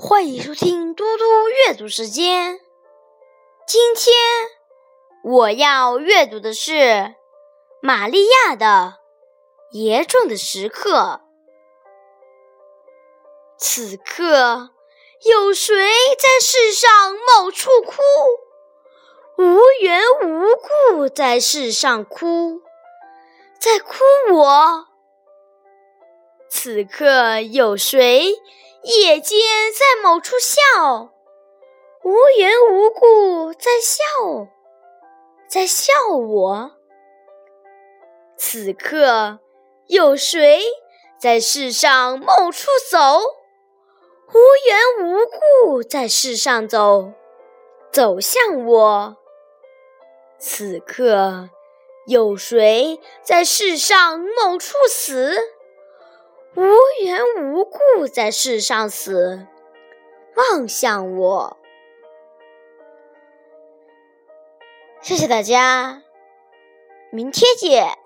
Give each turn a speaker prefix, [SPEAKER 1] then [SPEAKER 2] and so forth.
[SPEAKER 1] 欢迎收听嘟嘟阅读时间。今天我要阅读的是玛利亚的《严重的时刻》。此刻，有谁在世上某处哭？无缘无故在世上哭，在哭我。此刻，有谁？夜间在某处笑，无缘无故在笑，在笑我。此刻有谁在世上某处走，无缘无故在世上走，走向我。此刻有谁在世上某处死？无缘无故在世上死，望向我。谢谢大家，明天见。